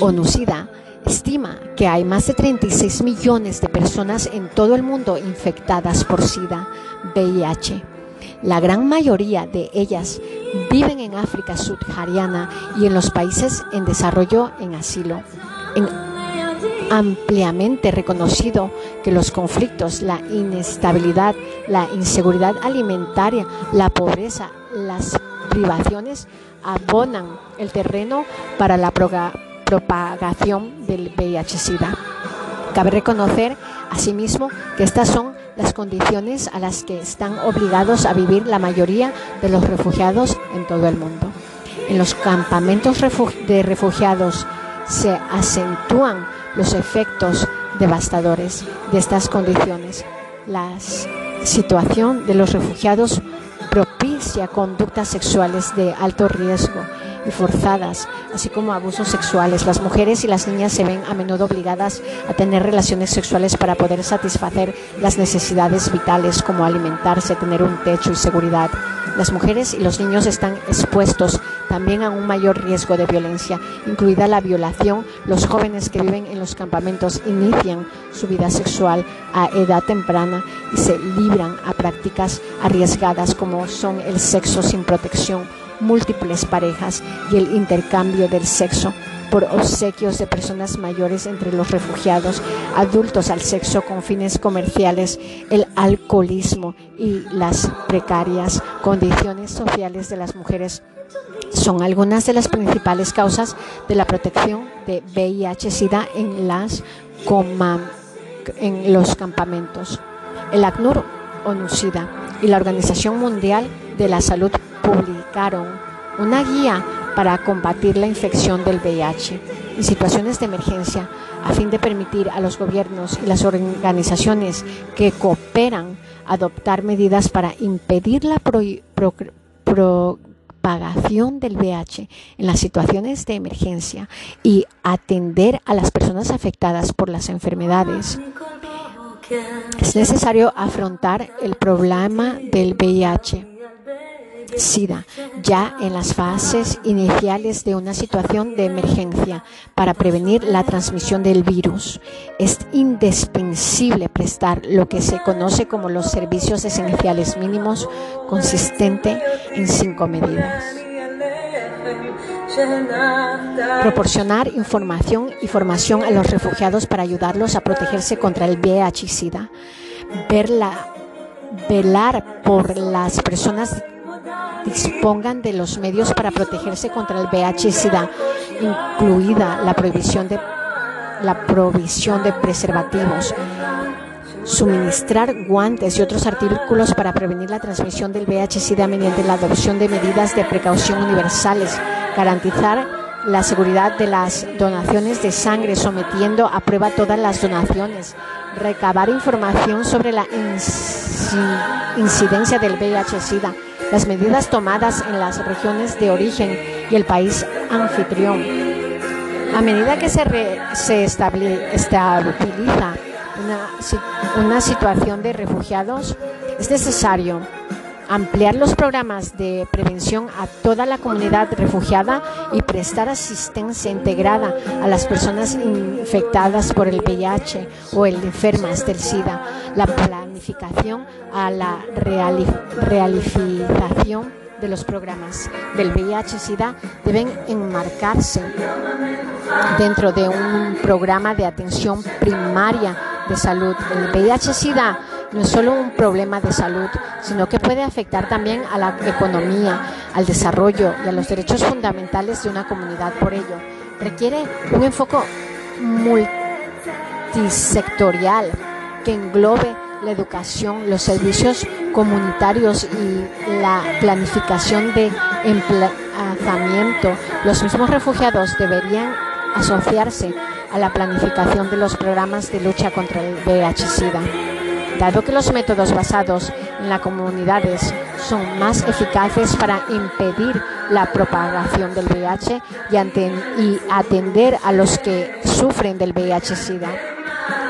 ONUSIDA estima que hay más de 36 millones de personas en todo el mundo infectadas por SIDA, VIH. La gran mayoría de ellas viven en África subsahariana y en los países en desarrollo en asilo. En ampliamente reconocido que los conflictos, la inestabilidad, la inseguridad alimentaria, la pobreza, las privaciones abonan el terreno para la propagación del VIH-Sida. Cabe reconocer, asimismo, que estas son las condiciones a las que están obligados a vivir la mayoría de los refugiados en todo el mundo. En los campamentos de refugiados se acentúan los efectos devastadores de estas condiciones. La situación de los refugiados propicia conductas sexuales de alto riesgo y forzadas, así como abusos sexuales. Las mujeres y las niñas se ven a menudo obligadas a tener relaciones sexuales para poder satisfacer las necesidades vitales como alimentarse, tener un techo y seguridad. Las mujeres y los niños están expuestos también a un mayor riesgo de violencia, incluida la violación. Los jóvenes que viven en los campamentos inician su vida sexual a edad temprana y se libran a prácticas arriesgadas como son el sexo sin protección múltiples parejas y el intercambio del sexo por obsequios de personas mayores entre los refugiados, adultos al sexo con fines comerciales, el alcoholismo y las precarias condiciones sociales de las mujeres son algunas de las principales causas de la protección de VIH-Sida en, las en los campamentos. El ACNUR, ONU-SIDA y la Organización Mundial de la Salud publicaron una guía para combatir la infección del VIH en situaciones de emergencia a fin de permitir a los gobiernos y las organizaciones que cooperan adoptar medidas para impedir la propagación del VIH en las situaciones de emergencia y atender a las personas afectadas por las enfermedades. Es necesario afrontar el problema del VIH SIDA, ya en las fases iniciales de una situación de emergencia para prevenir la transmisión del virus. Es indispensable prestar lo que se conoce como los servicios esenciales mínimos, consistente en cinco medidas. Proporcionar información y formación a los refugiados para ayudarlos a protegerse contra el VIH-Sida. velar por las personas dispongan de los medios para protegerse contra el VIH-Sida, incluida la prohibición de la provisión de preservativos, suministrar guantes y otros artículos para prevenir la transmisión del VIH-Sida mediante la adopción de medidas de precaución universales, garantizar la seguridad de las donaciones de sangre, sometiendo a prueba todas las donaciones, recabar información sobre la incidencia del VIH-Sida, las medidas tomadas en las regiones de origen y el país anfitrión. A medida que se, se estabiliza una, una situación de refugiados, es necesario ampliar los programas de prevención a toda la comunidad refugiada y prestar asistencia integrada a las personas infectadas por el VIH o el enfermas del SIDA, la planificación a la realización de los programas del VIH-Sida deben enmarcarse dentro de un programa de atención primaria de salud. El VIH-Sida no es solo un problema de salud, sino que puede afectar también a la economía, al desarrollo y a los derechos fundamentales de una comunidad. Por ello, requiere un enfoque multisectorial que englobe la educación, los servicios comunitarios y la planificación de emplazamiento. Los mismos refugiados deberían asociarse a la planificación de los programas de lucha contra el VIH-Sida. Dado que los métodos basados en las comunidades son más eficaces para impedir la propagación del VIH y atender a los que sufren del VIH-Sida.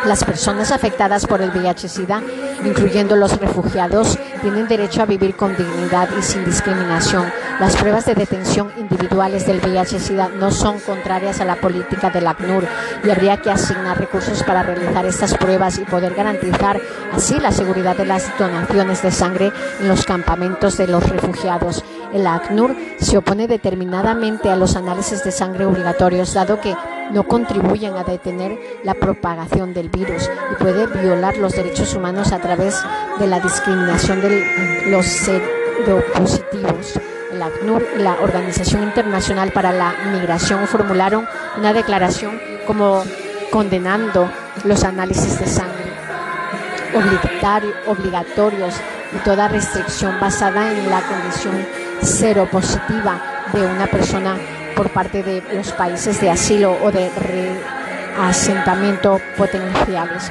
Las personas afectadas por el VIH-Sida incluyendo los refugiados, tienen derecho a vivir con dignidad y sin discriminación. Las pruebas de detención individuales del VIH-Sida no son contrarias a la política del ACNUR y habría que asignar recursos para realizar estas pruebas y poder garantizar así la seguridad de las donaciones de sangre en los campamentos de los refugiados. El ACNUR se opone determinadamente a los análisis de sangre obligatorios, dado que no contribuyen a detener la propagación del virus y puede violar los derechos humanos a través de la discriminación de los seropositivos. El ACNUR y la Organización Internacional para la Migración formularon una declaración como condenando los análisis de sangre obligatorios y toda restricción basada en la condición seropositiva de una persona por parte de los países de asilo o de reasentamiento potenciales.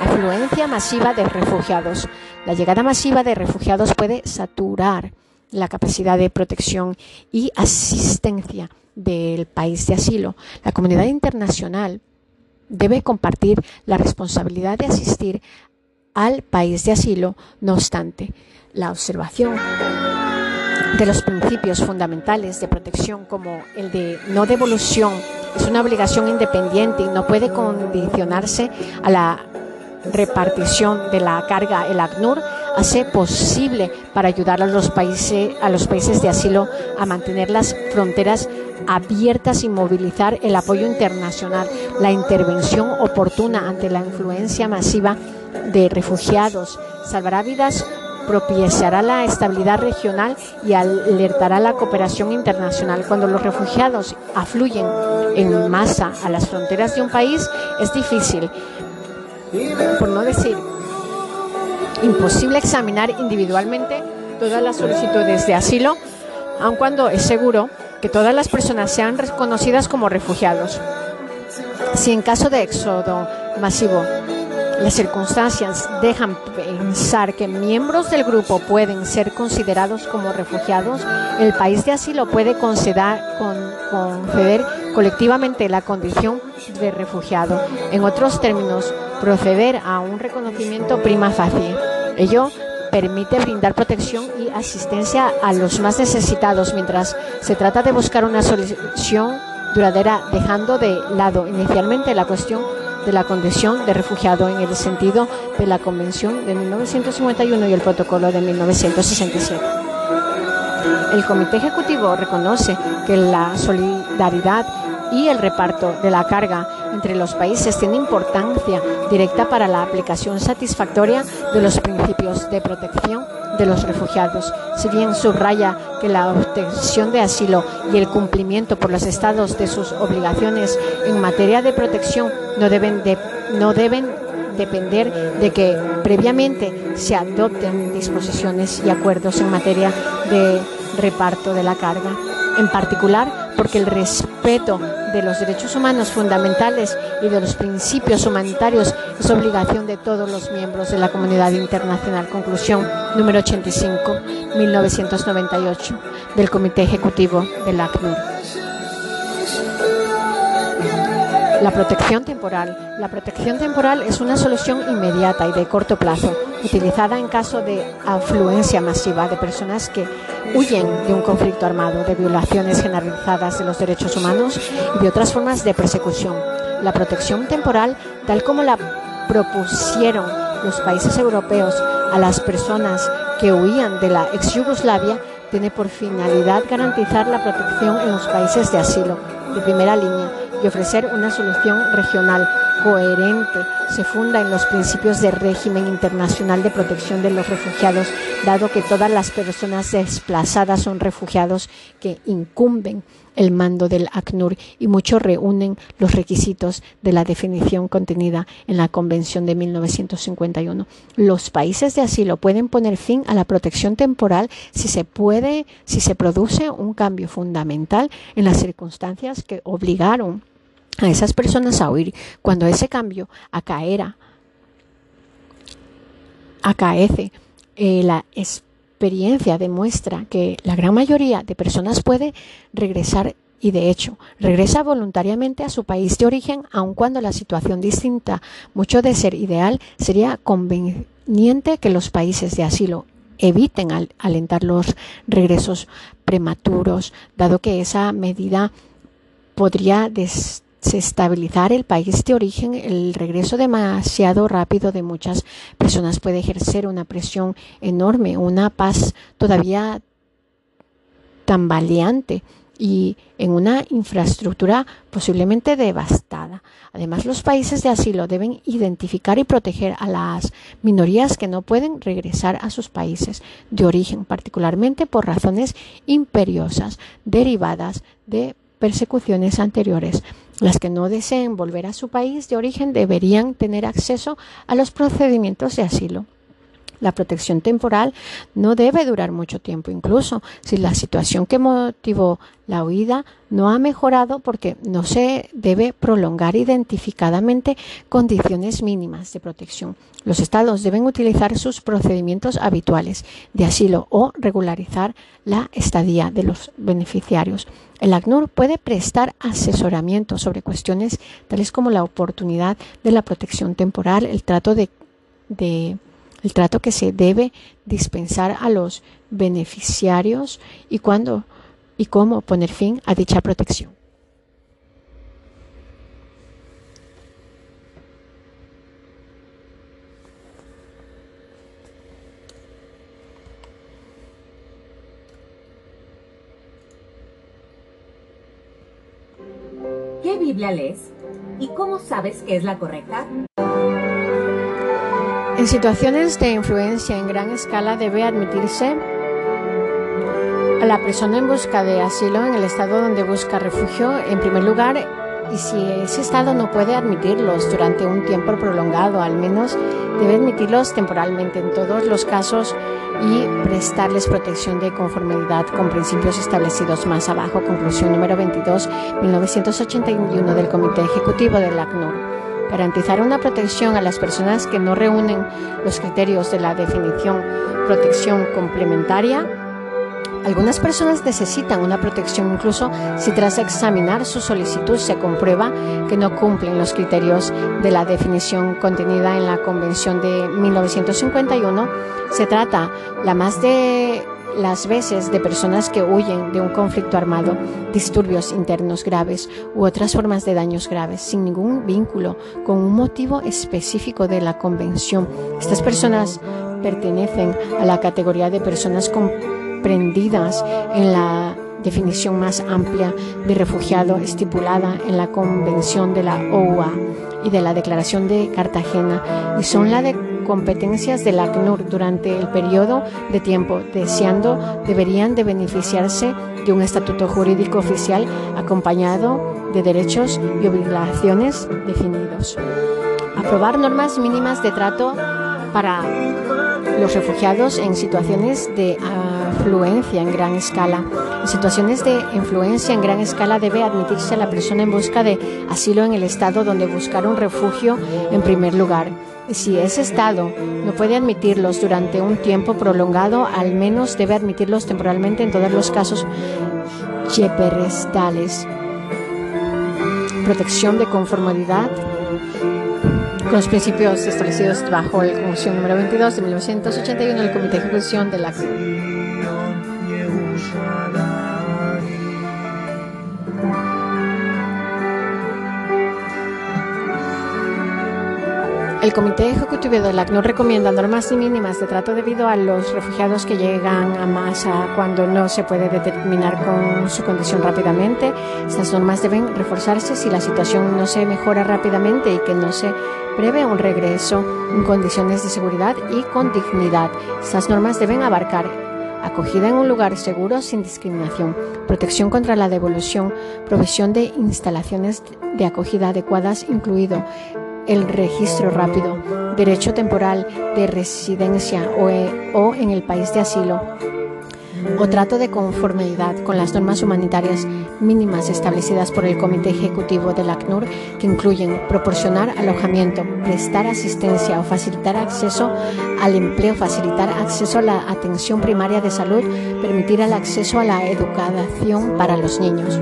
Afluencia masiva de refugiados. La llegada masiva de refugiados puede saturar la capacidad de protección y asistencia del país de asilo. La comunidad internacional debe compartir la responsabilidad de asistir al país de asilo, no obstante, la observación de los principios fundamentales de protección como el de no devolución es una obligación independiente y no puede condicionarse a la repartición de la carga. El ACNUR hace posible para ayudar a los países, a los países de asilo a mantener las fronteras abiertas y movilizar el apoyo internacional, la intervención oportuna ante la influencia masiva de refugiados, salvará vidas propiciará la estabilidad regional y alertará la cooperación internacional. Cuando los refugiados afluyen en masa a las fronteras de un país, es difícil, por no decir imposible, examinar individualmente todas las solicitudes de asilo, aun cuando es seguro que todas las personas sean reconocidas como refugiados. Si en caso de éxodo masivo las circunstancias dejan pensar que miembros del grupo pueden ser considerados como refugiados. El país de asilo puede conceder, conceder colectivamente la condición de refugiado. En otros términos, proceder a un reconocimiento prima facie. Ello permite brindar protección y asistencia a los más necesitados mientras se trata de buscar una solución duradera, dejando de lado inicialmente la cuestión de la condición de refugiado en el sentido de la Convención de 1951 y el Protocolo de 1967. El Comité Ejecutivo reconoce que la solidaridad y el reparto de la carga entre los países tiene importancia directa para la aplicación satisfactoria de los principios de protección de los refugiados. Si bien subraya que la obtención de asilo y el cumplimiento por los estados de sus obligaciones en materia de protección no deben, no deben depender de que previamente se adopten disposiciones y acuerdos en materia de reparto de la carga. En particular, porque el respeto de los derechos humanos fundamentales y de los principios humanitarios es obligación de todos los miembros de la comunidad internacional. Conclusión número 85, 1998, del Comité Ejecutivo del ACNUR. La protección temporal. La protección temporal es una solución inmediata y de corto plazo, utilizada en caso de afluencia masiva de personas que huyen de un conflicto armado, de violaciones generalizadas de los derechos humanos y de otras formas de persecución. La protección temporal, tal como la propusieron los países europeos a las personas que huían de la ex Yugoslavia, tiene por finalidad garantizar la protección en los países de asilo de primera línea y ofrecer una solución regional coherente se funda en los principios del régimen internacional de protección de los refugiados, dado que todas las personas desplazadas son refugiados que incumben el mando del ACNUR y muchos reúnen los requisitos de la definición contenida en la Convención de 1951. Los países de asilo pueden poner fin a la protección temporal si se puede, si se produce un cambio fundamental en las circunstancias que obligaron a esas personas a huir cuando ese cambio acaera, acaece eh, la experiencia demuestra que la gran mayoría de personas puede regresar y de hecho regresa voluntariamente a su país de origen aun cuando la situación distinta, mucho de ser ideal, sería conveniente que los países de asilo eviten alentar los regresos prematuros, dado que esa medida podría desestabilizar el país de origen. El regreso demasiado rápido de muchas personas puede ejercer una presión enorme, una paz todavía tambaleante y en una infraestructura posiblemente devastada. Además, los países de asilo deben identificar y proteger a las minorías que no pueden regresar a sus países de origen, particularmente por razones imperiosas derivadas de persecuciones anteriores. Las que no deseen volver a su país de origen deberían tener acceso a los procedimientos de asilo. La protección temporal no debe durar mucho tiempo, incluso si la situación que motivó la huida no ha mejorado porque no se debe prolongar identificadamente condiciones mínimas de protección. Los estados deben utilizar sus procedimientos habituales de asilo o regularizar la estadía de los beneficiarios. El ACNUR puede prestar asesoramiento sobre cuestiones tales como la oportunidad de la protección temporal, el trato de, de el trato que se debe dispensar a los beneficiarios y cuándo y cómo poner fin a dicha protección. ¿Qué Biblia lees? ¿Y cómo sabes que es la correcta? En situaciones de influencia en gran escala debe admitirse a la persona en busca de asilo en el estado donde busca refugio en primer lugar y si ese estado no puede admitirlos durante un tiempo prolongado, al menos debe admitirlos temporalmente en todos los casos y prestarles protección de conformidad con principios establecidos más abajo. Conclusión número 22, 1981 del Comité Ejecutivo del ACNUR garantizar una protección a las personas que no reúnen los criterios de la definición protección complementaria. Algunas personas necesitan una protección incluso si tras examinar su solicitud se comprueba que no cumplen los criterios de la definición contenida en la Convención de 1951. Se trata la más de las veces de personas que huyen de un conflicto armado, disturbios internos graves u otras formas de daños graves sin ningún vínculo con un motivo específico de la convención. Estas personas pertenecen a la categoría de personas comprendidas en la definición más amplia de refugiado estipulada en la Convención de la OUA y de la Declaración de Cartagena y son la de competencias del ACNUR durante el periodo de tiempo deseando deberían de beneficiarse de un estatuto jurídico oficial acompañado de derechos y obligaciones definidos. Aprobar normas mínimas de trato para los refugiados en situaciones de afluencia en gran escala. En situaciones de influencia en gran escala debe admitirse a la persona en busca de asilo en el estado donde buscar un refugio en primer lugar si ese Estado no puede admitirlos durante un tiempo prolongado, al menos debe admitirlos temporalmente en todos los casos cheperestales. Protección de conformidad con los principios establecidos bajo la Convención número 22 de 1981 del Comité de Ejecución de la El Comité Ejecutivo del ACNUR recomienda normas mínimas de trato debido a los refugiados que llegan a masa cuando no se puede determinar con su condición rápidamente. Estas normas deben reforzarse si la situación no se mejora rápidamente y que no se prevé un regreso en condiciones de seguridad y con dignidad. Estas normas deben abarcar acogida en un lugar seguro sin discriminación, protección contra la devolución, provisión de instalaciones de acogida adecuadas, incluido el registro rápido, derecho temporal de residencia o, e, o en el país de asilo. O trato de conformidad con las normas humanitarias mínimas establecidas por el Comité Ejecutivo del ACNUR, que incluyen proporcionar alojamiento, prestar asistencia o facilitar acceso al empleo, facilitar acceso a la atención primaria de salud, permitir el acceso a la educación para los niños.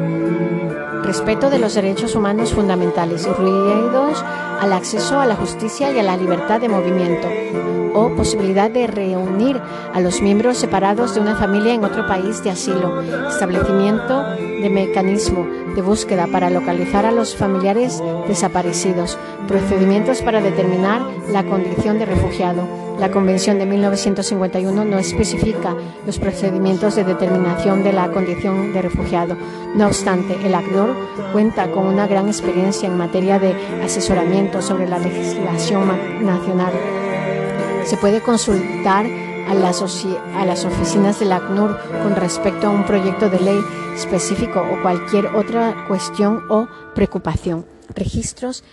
Respeto de los derechos humanos fundamentales, al acceso a la justicia y a la libertad de movimiento, o posibilidad de reunir a los miembros separados de una familia en otro país de asilo, establecimiento de mecanismo de búsqueda para localizar a los familiares desaparecidos, procedimientos para determinar la condición de refugiado. La Convención de 1951 no especifica los procedimientos de determinación de la condición de refugiado. No obstante, el actor cuenta con una gran experiencia en materia de asesoramiento sobre la legislación nacional. Se puede consultar a las, a las oficinas del ACNUR con respecto a un proyecto de ley específico o cualquier otra cuestión o preocupación. Registros